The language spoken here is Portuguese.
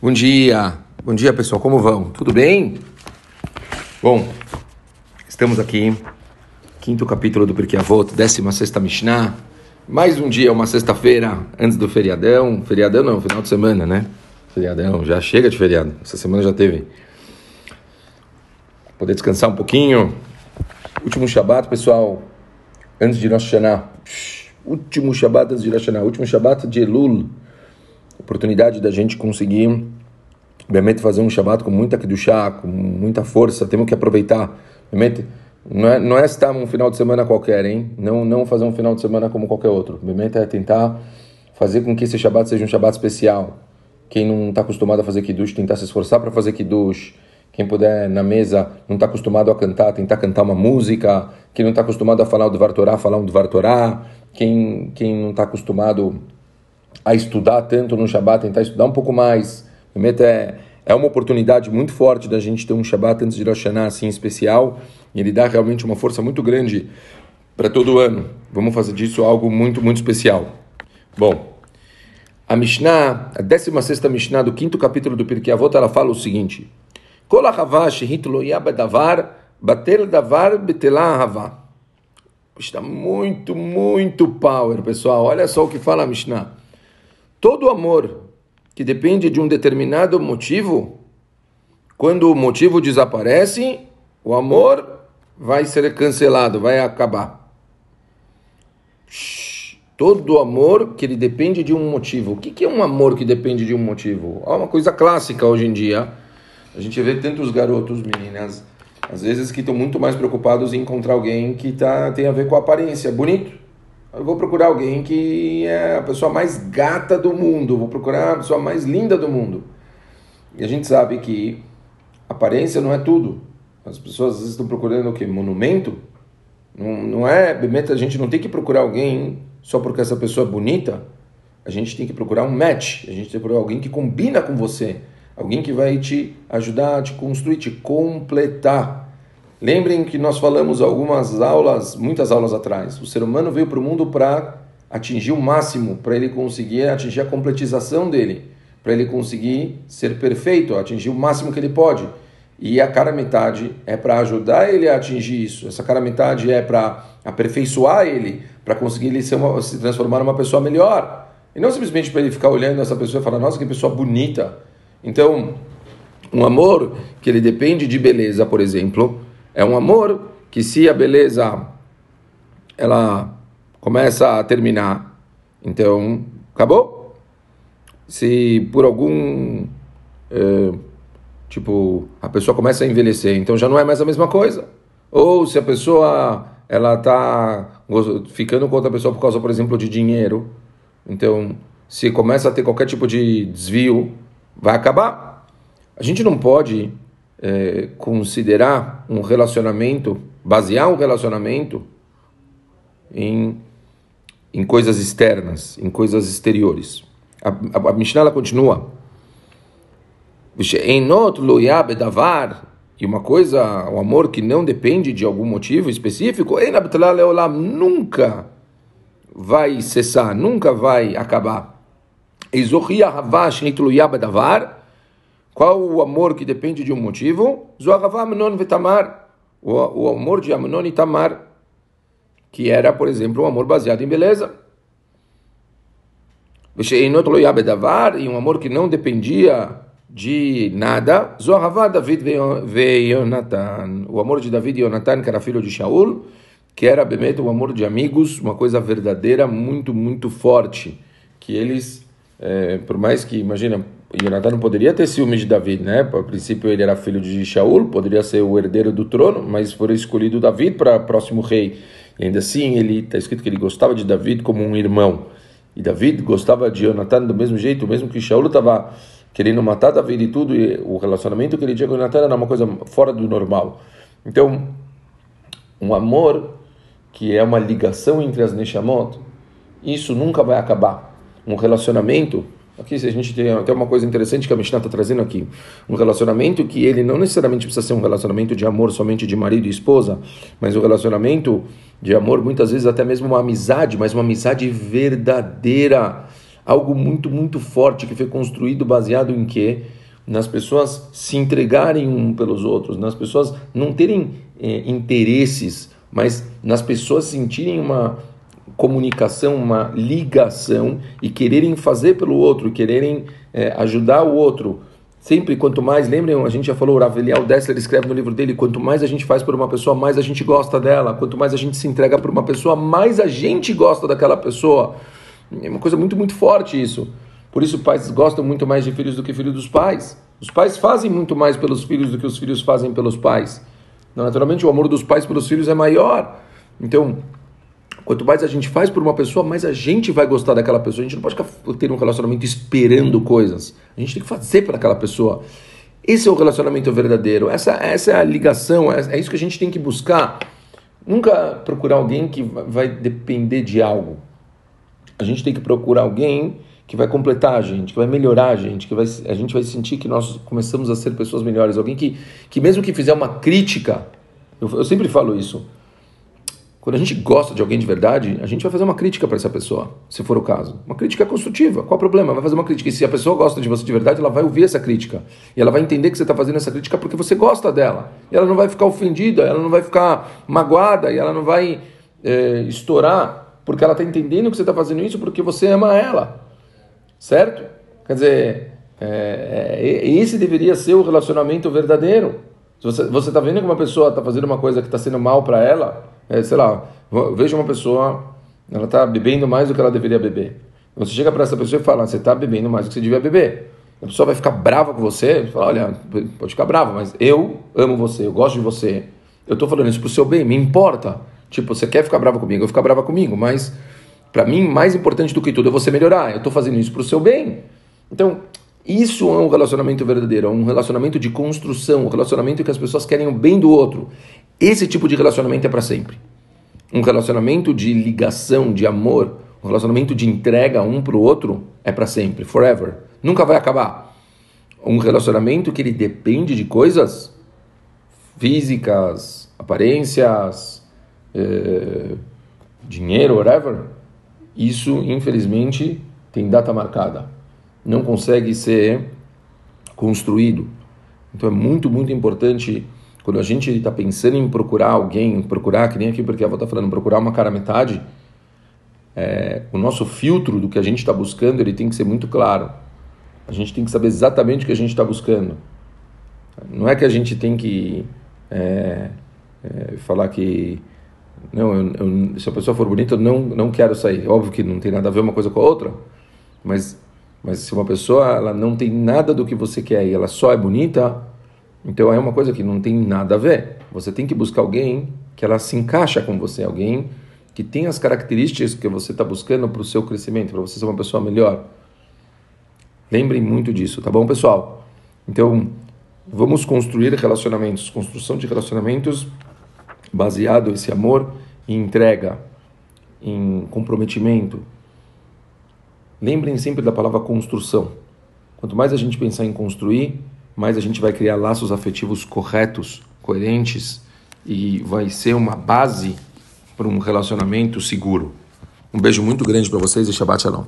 Bom dia, bom dia pessoal, como vão? Tudo bem? Bom, estamos aqui, quinto capítulo do Pirkei Avot, décima sexta Mishnah. Mais um dia, uma sexta-feira antes do feriadão. Feriadão não, final de semana, né? Feriadão, já chega de feriado. Essa semana já teve. Poder descansar um pouquinho. Último Shabat, pessoal, antes de Rosh Hashanah. Último Shabat antes de Rosh Hashanah. Último Shabat de Elul oportunidade da gente conseguir realmente fazer um Shabbat com muita Kedushá, com muita força, temos que aproveitar. Realmente, não é, não é estar um final de semana qualquer, hein? Não, não fazer um final de semana como qualquer outro. Realmente é tentar fazer com que esse Shabbat seja um Shabbat especial. Quem não está acostumado a fazer Kiddush, tentar se esforçar para fazer Kiddush. Quem puder na mesa, não está acostumado a cantar, tentar cantar uma música. Quem não está acostumado a falar o Dvar Torah, falar um Dvar Torah. Quem, quem não está acostumado a estudar tanto no Shabat, tentar estudar um pouco mais. Realmente é, é uma oportunidade muito forte da gente ter um Shabat antes de Rosh Hashanah assim especial. Ele dá realmente uma força muito grande para todo ano. Vamos fazer disso algo muito, muito especial. Bom, a Mishnah, a 16 Mishnah do quinto capítulo do Pirkei Avot, ela fala o seguinte: Kol davar, bater davar betelah. Está muito, muito power, pessoal. Olha só o que fala a Mishnah. Todo amor que depende de um determinado motivo, quando o motivo desaparece, o amor vai ser cancelado, vai acabar. Todo amor que ele depende de um motivo. O que é um amor que depende de um motivo? É uma coisa clássica hoje em dia. A gente vê tantos garotos, meninas, às vezes que estão muito mais preocupados em encontrar alguém que tá, tem a ver com a aparência. Bonito eu vou procurar alguém que é a pessoa mais gata do mundo, vou procurar a pessoa mais linda do mundo. E a gente sabe que aparência não é tudo. As pessoas às vezes estão procurando o quê? Monumento? Não, não é, a gente não tem que procurar alguém só porque essa pessoa é bonita. A gente tem que procurar um match, a gente tem que procurar alguém que combina com você, alguém que vai te ajudar te construir, te completar. Lembrem que nós falamos algumas aulas, muitas aulas atrás. O ser humano veio para o mundo para atingir o máximo, para ele conseguir atingir a completização dele, para ele conseguir ser perfeito, atingir o máximo que ele pode. E a cara metade é para ajudar ele a atingir isso. Essa cara metade é para aperfeiçoar ele, para conseguir ele uma, se transformar numa pessoa melhor. E não simplesmente para ele ficar olhando essa pessoa e falar, nossa, que pessoa bonita. Então, um amor que ele depende de beleza, por exemplo, é um amor que se a beleza ela começa a terminar, então acabou. Se por algum é, tipo a pessoa começa a envelhecer, então já não é mais a mesma coisa. Ou se a pessoa ela está ficando com outra pessoa por causa, por exemplo, de dinheiro, então se começa a ter qualquer tipo de desvio, vai acabar. A gente não pode é, considerar um relacionamento, basear um relacionamento em, em coisas externas, em coisas exteriores. A, a, a Mishnah ela continua. E uma coisa, um amor que não depende de algum motivo específico, nunca vai cessar, nunca vai acabar. Qual o amor que depende de um motivo? O amor de Amnon e Tamar, que era, por exemplo, um amor baseado em beleza. E um amor que não dependia de nada. David ve Yonatan. O amor de David e Yonatan, que era filho de Shaul, que era bemeto um amor de amigos, uma coisa verdadeira, muito, muito forte. Que eles, é, por mais que, imagina, Jonathan não poderia ter ciúme de Davi, né? A princípio ele era filho de Shaul, poderia ser o herdeiro do trono, mas foi escolhido Davi para próximo rei. E ainda assim, ele está escrito que ele gostava de Davi como um irmão. E Davi gostava de Jonathan do mesmo jeito, mesmo que Shaul estava querendo matar Davi e tudo, e o relacionamento que ele tinha com Jonathan era uma coisa fora do normal. Então, um amor que é uma ligação entre as Neshamot, isso nunca vai acabar. Um relacionamento Aqui a gente tem até uma coisa interessante que a Mishnah está trazendo aqui. Um relacionamento que ele não necessariamente precisa ser um relacionamento de amor somente de marido e esposa, mas um relacionamento de amor, muitas vezes até mesmo uma amizade, mas uma amizade verdadeira. algo muito, muito forte que foi construído baseado em quê? Nas pessoas se entregarem um pelos outros, nas pessoas não terem eh, interesses, mas nas pessoas sentirem uma comunicação, uma ligação e quererem fazer pelo outro, quererem eh, ajudar o outro. Sempre, quanto mais, lembrem, a gente já falou, o Raveliel Dessler escreve no livro dele, quanto mais a gente faz por uma pessoa, mais a gente gosta dela. Quanto mais a gente se entrega por uma pessoa, mais a gente gosta daquela pessoa. É uma coisa muito, muito forte isso. Por isso, pais gostam muito mais de filhos do que filhos dos pais. Os pais fazem muito mais pelos filhos do que os filhos fazem pelos pais. Naturalmente, o amor dos pais pelos filhos é maior. Então, Quanto mais a gente faz por uma pessoa, mais a gente vai gostar daquela pessoa. A gente não pode ficar ter um relacionamento esperando coisas. A gente tem que fazer para aquela pessoa. Esse é o relacionamento verdadeiro. Essa, essa é a ligação. É, é isso que a gente tem que buscar. Nunca procurar alguém que vai depender de algo. A gente tem que procurar alguém que vai completar a gente, que vai melhorar a gente, que vai, a gente vai sentir que nós começamos a ser pessoas melhores. Alguém que, que mesmo que fizer uma crítica, eu, eu sempre falo isso, quando a gente gosta de alguém de verdade, a gente vai fazer uma crítica para essa pessoa, se for o caso. Uma crítica construtiva. Qual o problema? Vai fazer uma crítica. E se a pessoa gosta de você de verdade, ela vai ouvir essa crítica. E ela vai entender que você está fazendo essa crítica porque você gosta dela. E ela não vai ficar ofendida, ela não vai ficar magoada, e ela não vai é, estourar porque ela está entendendo que você está fazendo isso porque você ama ela. Certo? Quer dizer, é, é, esse deveria ser o relacionamento verdadeiro. Se você está vendo que uma pessoa está fazendo uma coisa que está sendo mal para ela é, sei lá, veja uma pessoa, ela está bebendo mais do que ela deveria beber. Você chega para essa pessoa e fala, você está bebendo mais do que você devia beber. A pessoa vai ficar brava com você, fala, olha, pode ficar brava, mas eu amo você, eu gosto de você. Eu estou falando isso para o seu bem, me importa. Tipo, você quer ficar brava comigo, eu ficar brava comigo, mas para mim, mais importante do que tudo é você melhorar. Eu estou fazendo isso para o seu bem. Então, isso é um relacionamento verdadeiro, é um relacionamento de construção, um relacionamento que as pessoas querem o bem do outro. Esse tipo de relacionamento é para sempre. Um relacionamento de ligação, de amor, um relacionamento de entrega um para o outro é para sempre, forever. Nunca vai acabar. Um relacionamento que ele depende de coisas físicas, aparências, eh, dinheiro, whatever. Isso, infelizmente, tem data marcada. Não consegue ser construído. Então é muito, muito importante quando a gente está pensando em procurar alguém, procurar, que nem aqui porque a avó está falando, procurar uma cara metade, é, o nosso filtro do que a gente está buscando ele tem que ser muito claro. A gente tem que saber exatamente o que a gente está buscando. Não é que a gente tem que é, é, falar que não, eu, eu, se a pessoa for bonita, eu não, não quero sair. Óbvio que não tem nada a ver uma coisa com a outra, mas, mas se uma pessoa ela não tem nada do que você quer e ela só é bonita, então é uma coisa que não tem nada a ver. Você tem que buscar alguém que ela se encaixa com você, alguém que tem as características que você está buscando para o seu crescimento, para você ser uma pessoa melhor. Lembrem muito disso, tá bom, pessoal? Então, vamos construir relacionamentos, construção de relacionamentos baseado esse amor em entrega, em comprometimento. Lembrem sempre da palavra construção. Quanto mais a gente pensar em construir, mais a gente vai criar laços afetivos corretos, coerentes e vai ser uma base para um relacionamento seguro. Um beijo muito grande para vocês e Shabbat Shalom.